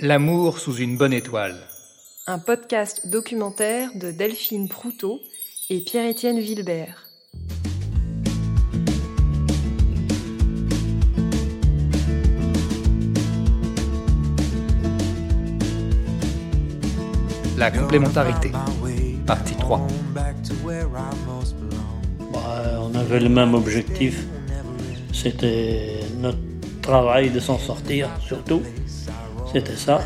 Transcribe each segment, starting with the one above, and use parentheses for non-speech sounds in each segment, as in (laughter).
L'amour sous une bonne étoile. Un podcast documentaire de Delphine Proutot et Pierre-Étienne Vilbert. La complémentarité. Partie 3. Bah, on avait le même objectif. C'était notre travail de s'en sortir, surtout. C'était ça.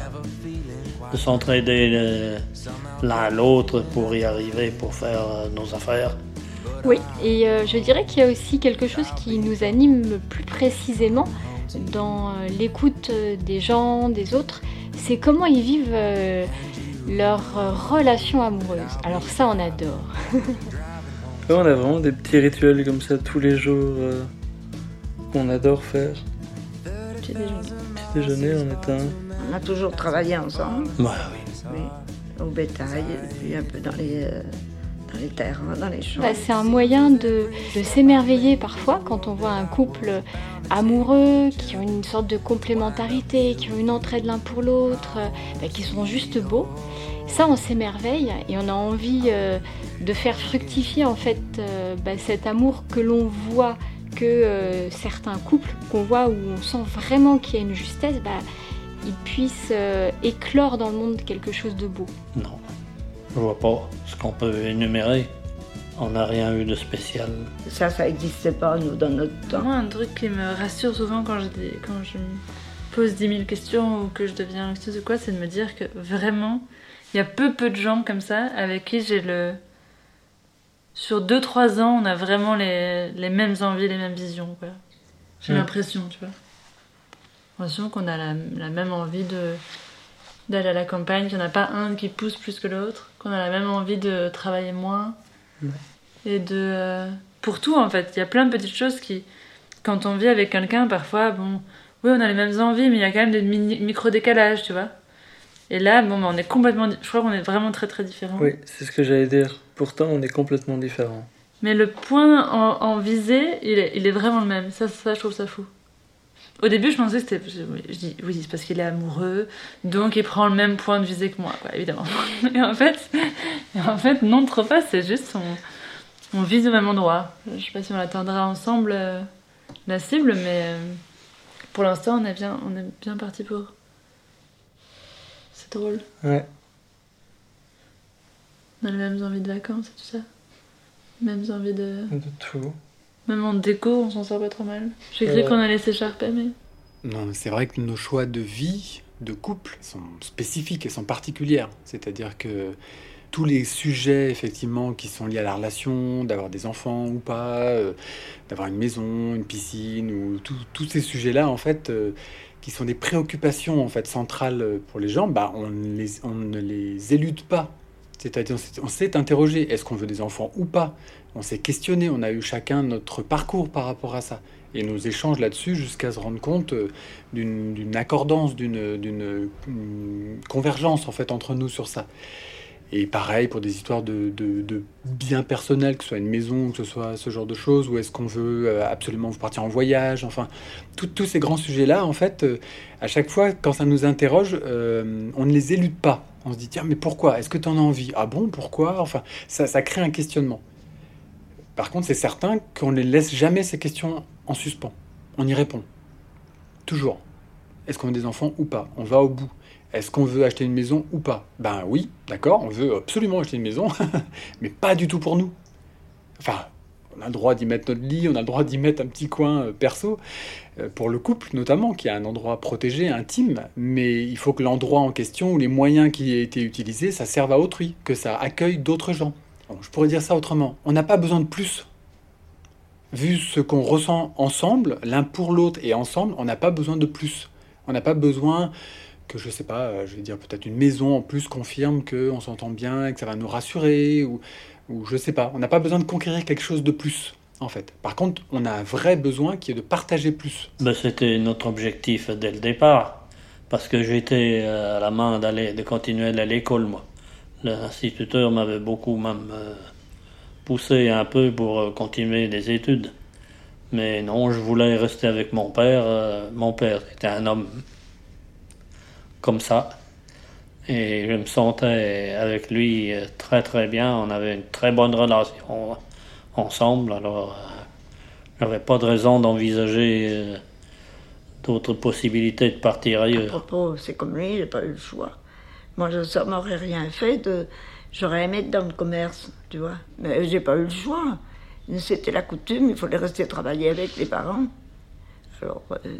De s'entraider euh, l'un l'autre pour y arriver, pour faire euh, nos affaires. Oui, et euh, je dirais qu'il y a aussi quelque chose qui nous anime plus précisément dans l'écoute des gens, des autres, c'est comment ils vivent leur relation amoureuse. Alors ça, on adore. (laughs) on a vraiment des petits rituels comme ça tous les jours qu'on adore faire. Petit déjeuner. Petit déjeuner, on est un. On a toujours travaillé ensemble. Bah oui. Oui, au bétail, et puis un peu dans les, euh, dans les terres, dans les champs. Bah, c'est un moyen de, de s'émerveiller parfois quand on voit un couple amoureux, qui ont une sorte de complémentarité, qui ont une entraide l'un pour l'autre, euh, bah, qui sont juste beaux. Ça, on s'émerveille et on a envie euh, de faire fructifier en fait euh, bah, cet amour que l'on voit que euh, certains couples qu'on voit où on sent vraiment qu'il y a une justesse, bah, ils puissent euh, éclore dans le monde quelque chose de beau. Non, je vois pas ce qu'on peut énumérer. On n'a rien eu de spécial. Ça, ça n'existait pas, nous, dans notre temps. Moi, un truc qui me rassure souvent quand je, dis- quand je me pose 10 000 questions ou que je deviens anxieuse ou quoi, c'est de me dire que vraiment, il y a peu peu de gens comme ça avec qui j'ai le... Sur 2-3 ans, on a vraiment les, les mêmes envies, les mêmes visions. quoi. J'ai Mm. l'impression, tu vois. Qu'on a la, la même envie de d'aller à la campagne, qu'il n'y en a pas un qui pousse plus que l'autre, qu'on a la même envie de travailler moins. Et de... euh, pour tout, en fait. Il y a plein de petites choses qui... Quand on vit avec quelqu'un, parfois, bon... Oui, on a les mêmes envies, mais il y a quand même des micro-décalages, tu vois. Et là, bon, bah, on est complètement... Je crois qu'on est vraiment très, très différents. Oui, c'est ce que j'allais dire. Pourtant, on est complètement différents. Mais le point en, en visée, il est, il est vraiment le même. Ça, ça, je trouve ça fou. Au début, je pensais que c'était. Je, dis oui, c'est parce qu'il est amoureux, donc il prend le même point de visée que moi, quoi, évidemment. (laughs) Et en fait, et en fait non, trop pas, c'est juste on, on vise au même endroit. Je sais pas si on atteindra ensemble euh, la cible, mais euh, pour l'instant, on est bien, on est bien parti pour. C'est drôle. Ouais. On a les mêmes envies de vacances et tout ça. Mêmes envies de. De tout. Même en déco, on s'en sort pas trop mal. J'ai cru Ouais. qu'on allait s'écharper, mais. Non, mais c'est vrai que nos choix de vie, de couple, sont spécifiques et sont particulières. C'est-à-dire que tous les sujets, effectivement, qui sont liés à la relation, d'avoir des enfants ou pas, euh, d'avoir une maison, une piscine, ou tous ces sujets-là, en fait, euh, qui sont des préoccupations en fait centrales euh, pour les gens, bah, on, ne les, on ne les élude pas. C'est-à-dire, on s'est interrogé, est-ce qu'on veut des enfants ou pas? On s'est questionné, on a eu chacun notre parcours par rapport à ça. Et nos échanges là-dessus jusqu'à se rendre compte euh, d'une accordance, d'une convergence en fait entre nous sur ça. Et pareil pour des histoires de, de, de biens personnels, que ce soit une maison, que ce soit ce genre de choses, ou est-ce qu'on veut euh, absolument partir en voyage, enfin, tous ces grands sujets-là, en fait, euh, à chaque fois, quand ça nous interroge, on ne les élude pas. On se dit, tiens, mais pourquoi? Est-ce que tu en as envie? Ah bon, pourquoi? Enfin, ça crée un questionnement. Par contre, c'est certain qu'on ne laisse jamais ces questions en suspens. On y répond. Toujours. Est-ce qu'on veut des enfants ou pas? On va au bout. Est-ce qu'on veut acheter une maison ou pas? Ben oui, d'accord, on veut absolument acheter une maison, (laughs) mais pas du tout pour nous. Enfin, on a le droit d'y mettre notre lit, on a le droit d'y mettre un petit coin euh, perso, euh, pour le couple notamment, qui est un endroit protégé, intime, mais il faut que l'endroit en question ou les moyens qui aient été utilisés, ça serve à autrui, que ça accueille d'autres gens. Je pourrais dire ça autrement. On n'a pas besoin de plus. Vu ce qu'on ressent ensemble, l'un pour l'autre et ensemble, on n'a pas besoin de plus. On n'a pas besoin que, je sais pas, euh, je vais dire peut-être une maison en plus confirme qu'on s'entend bien et que ça va nous rassurer, ou, ou je sais pas. On n'a pas besoin de conquérir quelque chose de plus, en fait. Par contre, on a un vrai besoin qui est de partager plus. Ben, C'était notre objectif dès le départ. Parce que j'étais euh, à la main d'aller, de continuer à l'école, moi. L'instituteur m'avait beaucoup même euh, poussé un peu pour euh, continuer des études. Mais non, je voulais rester avec mon père. euh, mon père était un homme comme ça. Et je me sentais avec lui très très bien. On avait une très bonne relation ensemble. Alors, j'avais pas de raison d'envisager d'autres possibilités de partir ailleurs. c'est comme lui, j'ai pas eu le choix. Moi, je ça m'aurait rien fait. J'aurais aimé être dans le commerce, tu vois. Mais j'ai pas eu le choix. C'était la coutume, il fallait rester travailler avec les parents. Alors, euh,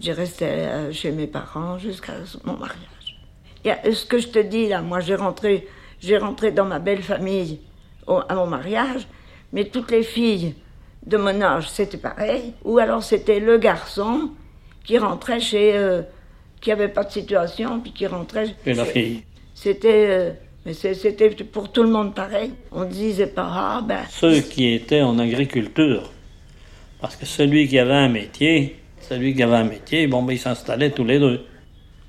j'ai resté euh, chez mes parents jusqu'à mon mariage. Et ce que je te dis là, moi, j'ai rentré, j'ai rentré dans ma belle famille à mon mariage, mais toutes les filles de mon âge, c'était pareil. Ou alors c'était le garçon qui rentrait chez. euh, qui avait pas de situation, puis qui rentrait. Et la fille. C'était. euh, mais c'était pour tout le monde pareil. On disait pas, ah ben. Ceux qui étaient en agriculture. Parce que celui qui avait un métier, celui qui avait un métier, bon, ben, ils s'installaient tous les deux.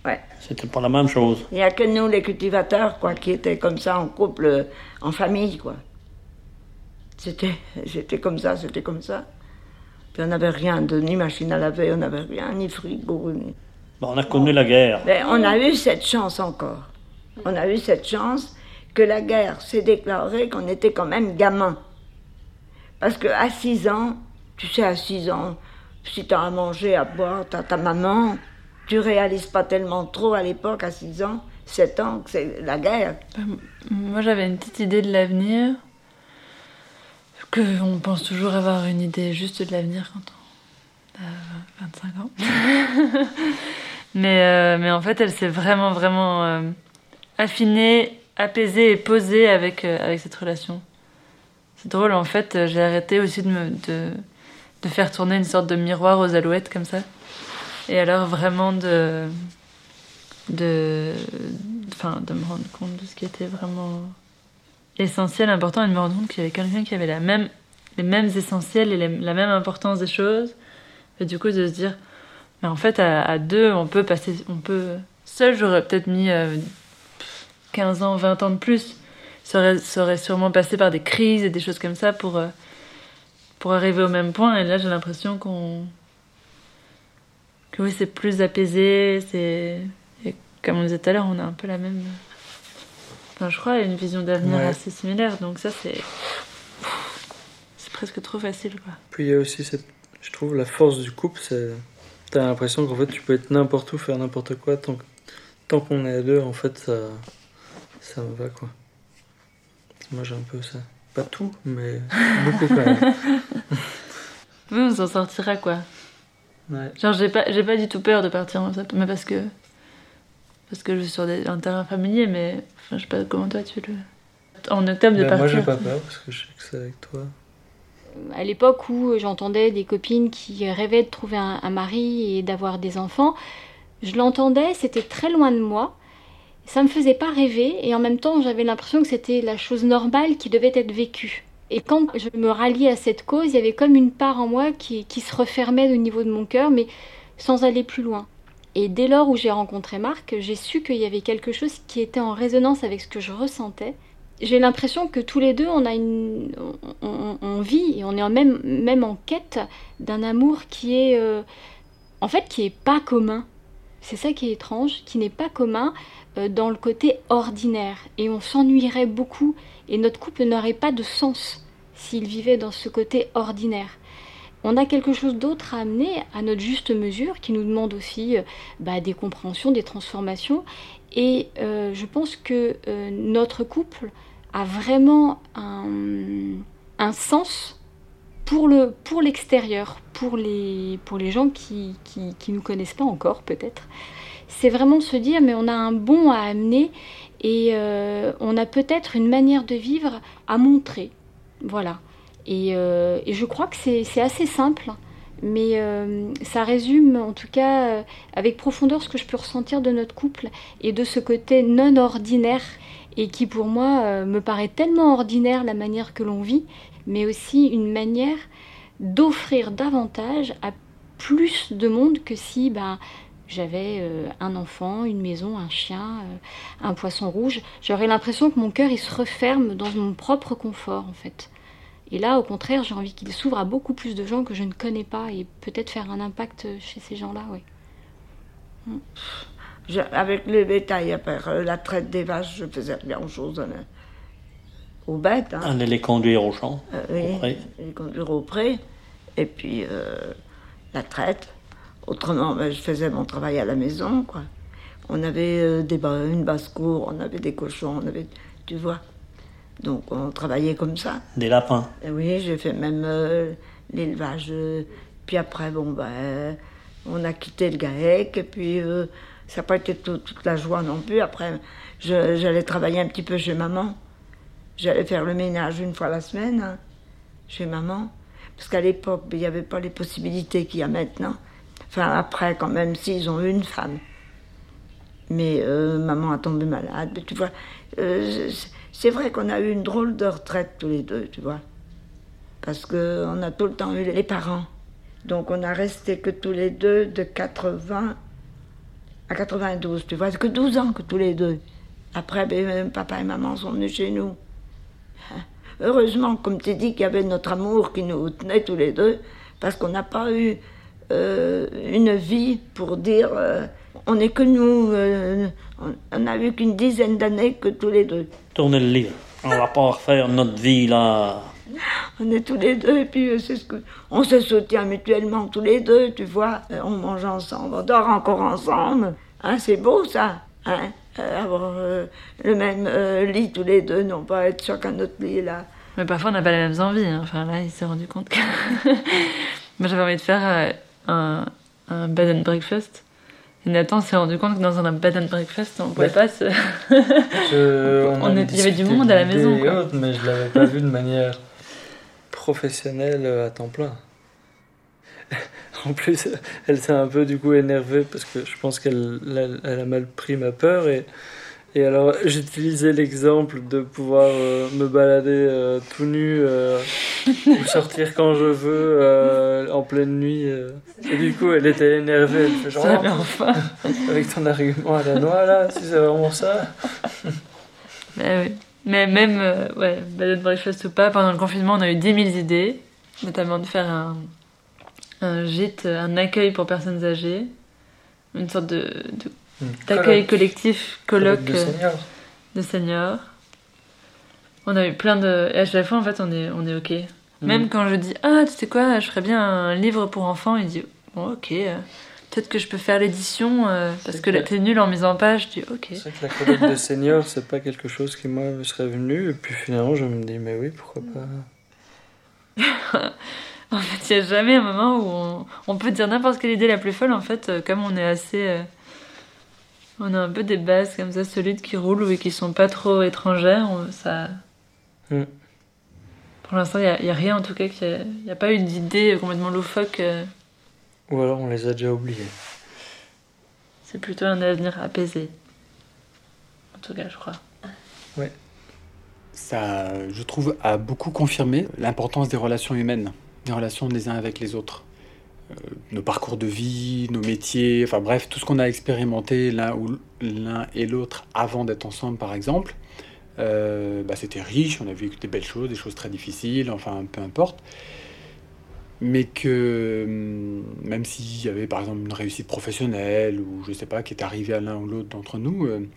Ouais. C'était pas la même chose. Il n'y a que nous, les cultivateurs, quoi, qui étaient comme ça, en couple, euh, en famille, quoi. C'était, c'était comme ça, c'était comme ça. Puis on n'avait rien, de, ni machine à laver, on n'avait rien, ni frigo. Ni... Bon, on a connu la guerre. Mais on a eu cette chance encore. On a eu cette chance que la guerre s'est déclarée qu'on était quand même gamin. Parce qu'à 6 ans, tu sais, à 6 ans, si tu as à manger, à boire, tu as ta maman, tu réalises pas tellement trop à l'époque, à 6 ans, 7 ans, que c'est la guerre. Moi, j'avais une petite idée de l'avenir. Que on pense toujours avoir une idée juste de l'avenir quand on a 25 ans. (laughs) mais, euh, mais en fait, elle s'est vraiment, vraiment euh, affinée, apaisée et posée avec, euh, avec cette relation. C'est drôle, en fait, j'ai arrêté aussi de, me, de, de faire tourner une sorte de miroir aux alouettes comme ça. Et alors, vraiment de. de. De me rendre compte de ce qui était vraiment essentiel, important, et de me rendre compte qu'il y avait quelqu'un qui avait la même, les mêmes essentiels et la même importance des choses. Et du coup, de se dire, mais en fait, à, à deux, on peut passer, on peut. Seul, j'aurais peut-être mis euh, 15 ans, 20 ans de plus. Ça aurait, ça aurait sûrement passé par des crises et des choses comme ça pour, euh, pour arriver au même point. Et là, j'ai l'impression qu'on. que oui, c'est plus apaisé, c'est. Et comme on disait tout à l'heure, on a un peu la même. Enfin, je crois, une vision d'avenir Ouais. assez similaire. Donc, ça, c'est. C'est presque trop facile, quoi. Puis il y a aussi cette. Je trouve la force du couple, c'est. T'as l'impression qu'en fait tu peux être n'importe où, faire n'importe quoi, tant, tant qu'on est à deux, en fait ça. Ça me va quoi. Moi j'ai un peu ça. Pas tout, mais (laughs) beaucoup quand même. (laughs) Oui, on s'en sortira, quoi. Ouais. Genre, j'ai pas, j'ai pas du tout peur de partir en mais parce que. Parce que je suis sur des- un terrain familier, mais. Enfin, je sais pas comment toi tu le. En octobre de Ben, moi partir. j'ai pas peur parce que je sais que c'est avec toi. À l'époque où j'entendais des copines qui rêvaient de trouver un, mari et d'avoir des enfants, je l'entendais, c'était très loin de moi. Ça me faisait pas rêver et en même temps j'avais l'impression que c'était la chose normale qui devait être vécue. Et quand je me ralliais à cette cause, il y avait comme une part en moi qui, qui se refermait au niveau de mon cœur, mais sans aller plus loin. Et dès lors où j'ai rencontré Marc, j'ai su qu'il y avait quelque chose qui était en résonance avec ce que je ressentais. J'ai l'impression que tous les deux, on a une, on, vit et on est en même, même en quête d'un amour qui est, euh, en fait, qui est pas commun. C'est ça qui est étrange, qui n'est pas commun euh, dans le côté ordinaire. Et on s'ennuierait beaucoup et notre couple n'aurait pas de sens s'il vivait dans ce côté ordinaire. On a quelque chose d'autre à amener à notre juste mesure qui nous demande aussi euh, bah, des compréhensions, des transformations. Et je pense que notre couple a vraiment un, un sens pour le pour l'extérieur, pour les pour les gens qui qui, nous connaissent pas encore peut-être. C'est vraiment se dire mais on a un bon à amener et euh, on a peut-être une manière de vivre à montrer, voilà. Et, euh, et je crois que c'est assez simple, mais euh, ça résume en tout cas avec profondeur ce que je peux ressentir de notre couple et de ce côté non ordinaire et qui pour moi euh, me paraît tellement ordinaire la manière que l'on vit, mais aussi une manière d'offrir davantage à plus de monde que si ben, j'avais euh, un enfant, une maison, un chien, euh, un poisson rouge. J'aurais l'impression que mon cœur il se referme dans mon propre confort en fait. Et là, au contraire, j'ai envie qu'il s'ouvre à beaucoup plus de gens que je ne connais pas et peut-être faire un impact chez ces gens-là, oui. Je- avec le bétail, après euh, la traite des vaches, je faisais rien aux choses hein, aux bêtes. hein. Aller les conduire au champ. Euh, oui, au pré. les conduire au pré, et puis euh, la traite. Autrement, ben, je faisais mon travail à la maison, quoi. On avait euh, des une basse-cour, on avait des cochons, on avait, tu vois. Donc on travaillait comme ça. Des lapins. Et oui, j'ai fait même euh, l'élevage. puis après, bon, ben, on a quitté le GAEC, et puis euh, ça n'a pas été tout- toute la joie non plus. Après, j'allais travailler un petit peu chez maman. J'allais faire le ménage une fois la semaine, hein, chez maman. Parce qu'à l'époque, il n'y avait pas les possibilités qu'il y a maintenant. Enfin, après, quand même, s'ils ont eu une femme. Mais euh, maman a tombé malade, mais tu vois. euh, c'est vrai qu'on a eu une drôle de retraite tous les deux, tu vois. Parce qu'on a tout le temps eu les parents. Donc on a resté que tous les deux de 80 à 92, tu vois. C'est que 12 ans que tous les deux. Après, ben, euh, papa et maman sont venus chez nous. (laughs) Heureusement, comme tu dis, qu'il y avait notre amour qui nous tenait tous les deux, parce qu'on n'a pas eu euh, une vie pour dire euh, on n'est que nous. on- on n'a eu qu'une dizaine d'années que tous les deux. Tournez le livre. On va pas refaire notre vie là. On est tous les deux, et puis euh, c'est ce que. On se soutient mutuellement tous les deux, tu vois. Euh, on mange ensemble, on dort encore ensemble. Hein, c'est beau ça. Hein, euh, avoir euh, le même euh, lit tous les deux, non pas être chacun notre lit là. Mais parfois, on n'a pas les mêmes envies. hein. Enfin, là, il s'est rendu compte que. (laughs) Moi, j'avais envie de faire euh, un, un bed and breakfast. Et Nathan s'est rendu compte que dans un bed and breakfast, on pouvait Ouais. pas se. Je- On (laughs) est- il y avait du monde à la maison, et quoi. autres, mais je l'avais pas vu de manière professionnelle euh, à temps plein. (laughs) En plus, elle s'est un peu du coup énervée parce que je pense qu'elle elle, elle a mal pris ma peur et, et alors j'utilisais l'exemple de pouvoir euh, me balader euh, tout nu euh, ou sortir (laughs) quand je veux en pleine nuit et du coup elle était énervée elle fait genre Ça, mais enfin. avec ton argument à la noix là si c'est vraiment ça Mais oui. Mais même, euh, ouais, bed and breakfast ou pas, pendant le confinement, on a eu 10 000 idées, notamment de faire un, un gîte, un accueil pour personnes âgées, une sorte de, de- d'accueil collectif, colloque de euh, seniors. de seniors. On a eu plein de. Et à chaque fois, en fait, on est, on est OK. Même quand je dis Ah, tu sais quoi, je ferais bien un livre pour enfants, il dit Bon, OK, peut-être que je peux faire l'édition, euh, parce que là, clair. t'es nul en mise en page. Je dis OK. C'est vrai que la colloque de seniors, c'est pas quelque chose qui moi me serait venu. Et puis finalement, je me dis, mais oui, pourquoi pas. (laughs) En fait, il n'y a jamais un moment où on, on peut dire n'importe quelle idée la plus folle. En fait, euh, comme on est assez. euh, on a un peu des bases comme ça, solides qui roulent et qui sont pas trop étrangères. on- ça... Mm. Pour l'instant, il n'y a, rien en tout cas. Il n'y a pas eu d'idée complètement loufoque. euh, Ou alors on les a déjà oubliés. C'est plutôt un avenir apaisé. En tout cas, je crois. Ça, je trouve, a beaucoup confirmé l'importance des relations humaines, des relations des uns avec les autres. Euh, nos parcours de vie, nos métiers, enfin bref, tout ce qu'on a expérimenté l'un ou l'un et l'autre avant d'être ensemble, par exemple, euh, bah, c'était riche, on a vécu des belles choses, des choses très difficiles, enfin peu importe. Mais que hum, même s'il y avait par exemple une réussite professionnelle ou je sais pas qui est arrivée à l'un ou l'autre d'entre nous, euh,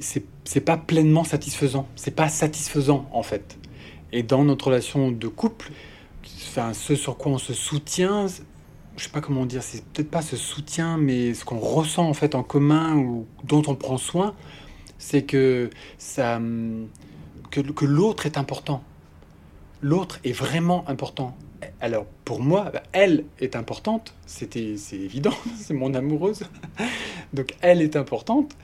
c'est pas pleinement satisfaisant. C'est pas satisfaisant en fait. Et dans notre relation de couple, enfin, ce sur quoi on se soutient, je sais pas comment dire, c'est peut-être pas ce soutien, mais ce qu'on ressent en fait en commun ou dont on prend soin, c'est que ça, hum, que, que l'autre est important. L'autre est vraiment important. Alors pour moi, elle est importante. C'était, c'est évident, (laughs) c'est mon amoureuse. Donc elle est importante.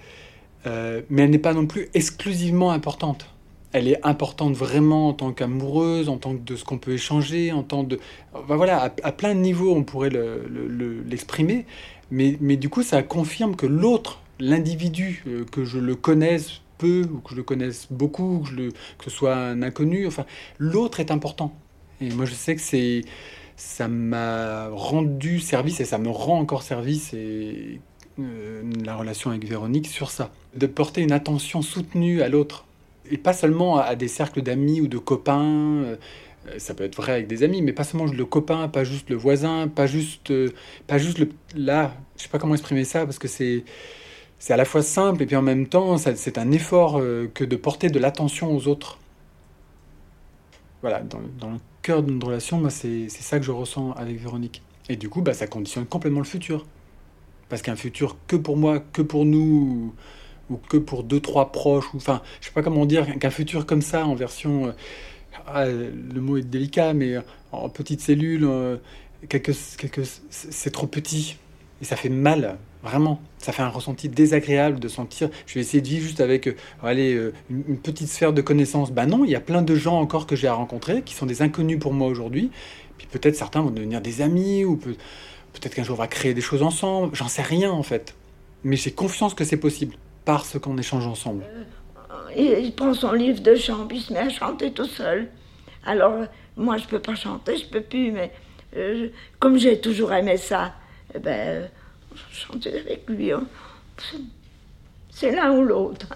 Euh, mais elle n'est pas non plus exclusivement importante. Elle est importante vraiment en tant qu'amoureuse, en tant que de ce qu'on peut échanger, en tant de... Voilà, à, plein de niveaux, on pourrait le- le- le- l'exprimer. mais, mais du coup, ça confirme que l'autre, l'individu, euh, que je le connaisse peu, ou que je le connaisse beaucoup, que, que ce soit un inconnu, enfin, l'autre est important. Et moi, je sais que c'est... Ça m'a rendu service et ça me rend encore service et euh, la relation avec Véronique sur ça. De porter une attention soutenue à l'autre. Et pas seulement à, des cercles d'amis ou de copains. euh, ça peut être vrai avec des amis, mais pas seulement le copain, pas juste le voisin, pas juste, euh, pas juste le. Là, je sais pas comment exprimer ça parce que c'est. c'est à la fois simple et puis en même temps, c'est un effort que de porter de l'attention aux autres. Voilà, dans le cœur de notre relation, moi, c'est ça que je ressens avec Véronique. Et du coup, bah, ça conditionne complètement le futur. Parce qu'un futur que pour moi, que pour nous, ou, que pour deux, trois proches, ou enfin, je sais pas comment dire, qu'un futur comme ça, en version. euh, ah, le mot est délicat, mais euh, en petite cellule, euh, quelques, c'est trop petit. Et ça fait mal, vraiment. Ça fait un ressenti désagréable de sentir. Je vais essayer de vivre juste avec euh, allez, euh, une, petite sphère de connaissances. Bah non, il y a plein de gens encore que j'ai à rencontrer qui sont des inconnus pour moi aujourd'hui. Puis peut-être certains vont devenir des amis, ou peut, peut-être qu'un jour on va créer des choses ensemble. J'en sais rien en fait. Mais j'ai confiance que c'est possible parce qu'on échange ensemble. Il, il prend son livre de chant, puis il se met à chanter tout seul. Alors, euh, moi, je peux pas chanter, je peux plus, mais euh, comme j'ai toujours aimé ça, eh ben, euh, chanter avec lui, hein. c'est l'un ou l'autre.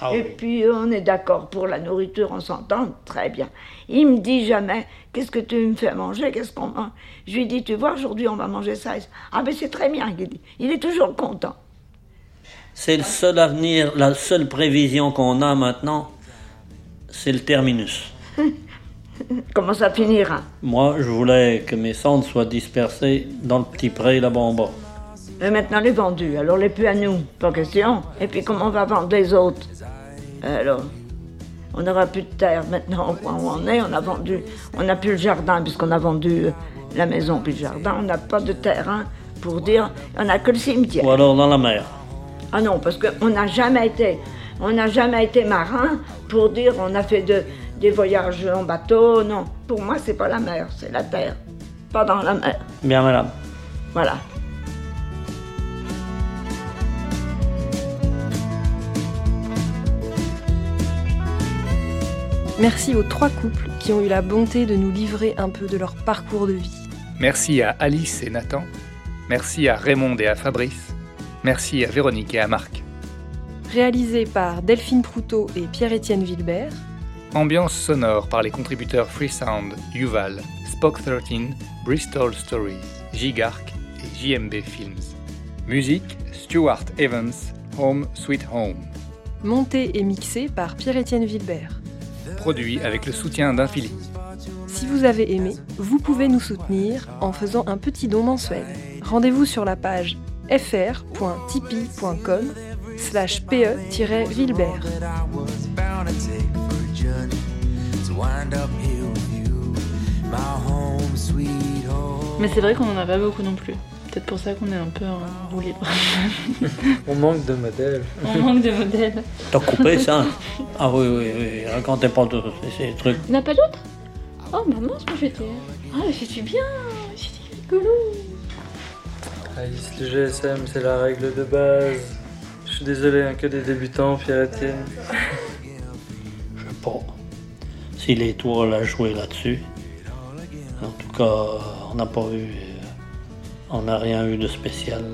Ah (laughs) Et puis, on est d'accord pour la nourriture, on s'entend très bien. Il me dit jamais, qu'est-ce que tu me fais manger, qu'est-ce qu'on mange? Je lui dis, tu vois, aujourd'hui, on va manger ça. et ça. Ah, ben c'est très bien, il dit. Il est toujours content. C'est le seul avenir, la seule prévision qu'on a maintenant, c'est le terminus. (laughs) (laughs) Comment ça finira Moi, je voulais que mes cendres soient dispersées dans le petit pré là-bas en bas. Mais maintenant, les vendus, alors les plus à nous, pas question. Et puis, comment on va vendre les autres Alors, on n'aura plus de terre maintenant au point où on est. On a vendu, on n'a plus le jardin puisqu'on a vendu euh, la maison puis le jardin. On n'a pas de terrain pour dire, on n'a que le cimetière. Ou alors dans la mer. Ah non, parce qu'on n'a jamais été, on n'a jamais été marin pour dire on a fait de, des voyages en bateau. Non, pour moi, c'est pas la mer, c'est la terre. Pas dans la mer. Bien, madame. Voilà. Merci aux trois couples qui ont eu la bonté de nous livrer un peu de leur parcours de vie. Merci à Alice et Nathan. Merci à Raymond et à Fabrice. Merci à Véronique et à Marc. Réalisé par Delphine Proutot et Pierre-Étienne Vilbert. Ambiance sonore par les contributeurs Freesound, Yuval, Spock 13, Bristol Stories, Gigarc et JMB Films. Musique Stuart Evans, Home Sweet Home. Monté et mixé par Pierre-Étienne Vilbert. Produit avec le soutien d'Infini. Si vous avez aimé, vous pouvez nous soutenir en faisant un petit don mensuel. Rendez-vous sur la page fr.tipeee.com slash pe-vilbert. Wind up here with you, my home sweet home. Mais c'est vrai qu'on en a pas beaucoup non plus. Peut-être pour ça qu'on est un peu en roue libre. (laughs) On manque de modèles. On manque de modèles. T'as coupé ça Ah oui, oui, oui. Racontez pas tous ces, ces trucs. Il n'y en a pas d'autres? Oh, bah mince, moi j'étais. Ah, c'était bien C'était rigolo Alice, le GSM, c'est la règle de base. Je suis désolé, hein, que des débutants, Pierre-Étienne. Je sais pas si l'étoile a joué là-dessus. En tout cas, on n'a pas eu. On n'a rien eu de spécial.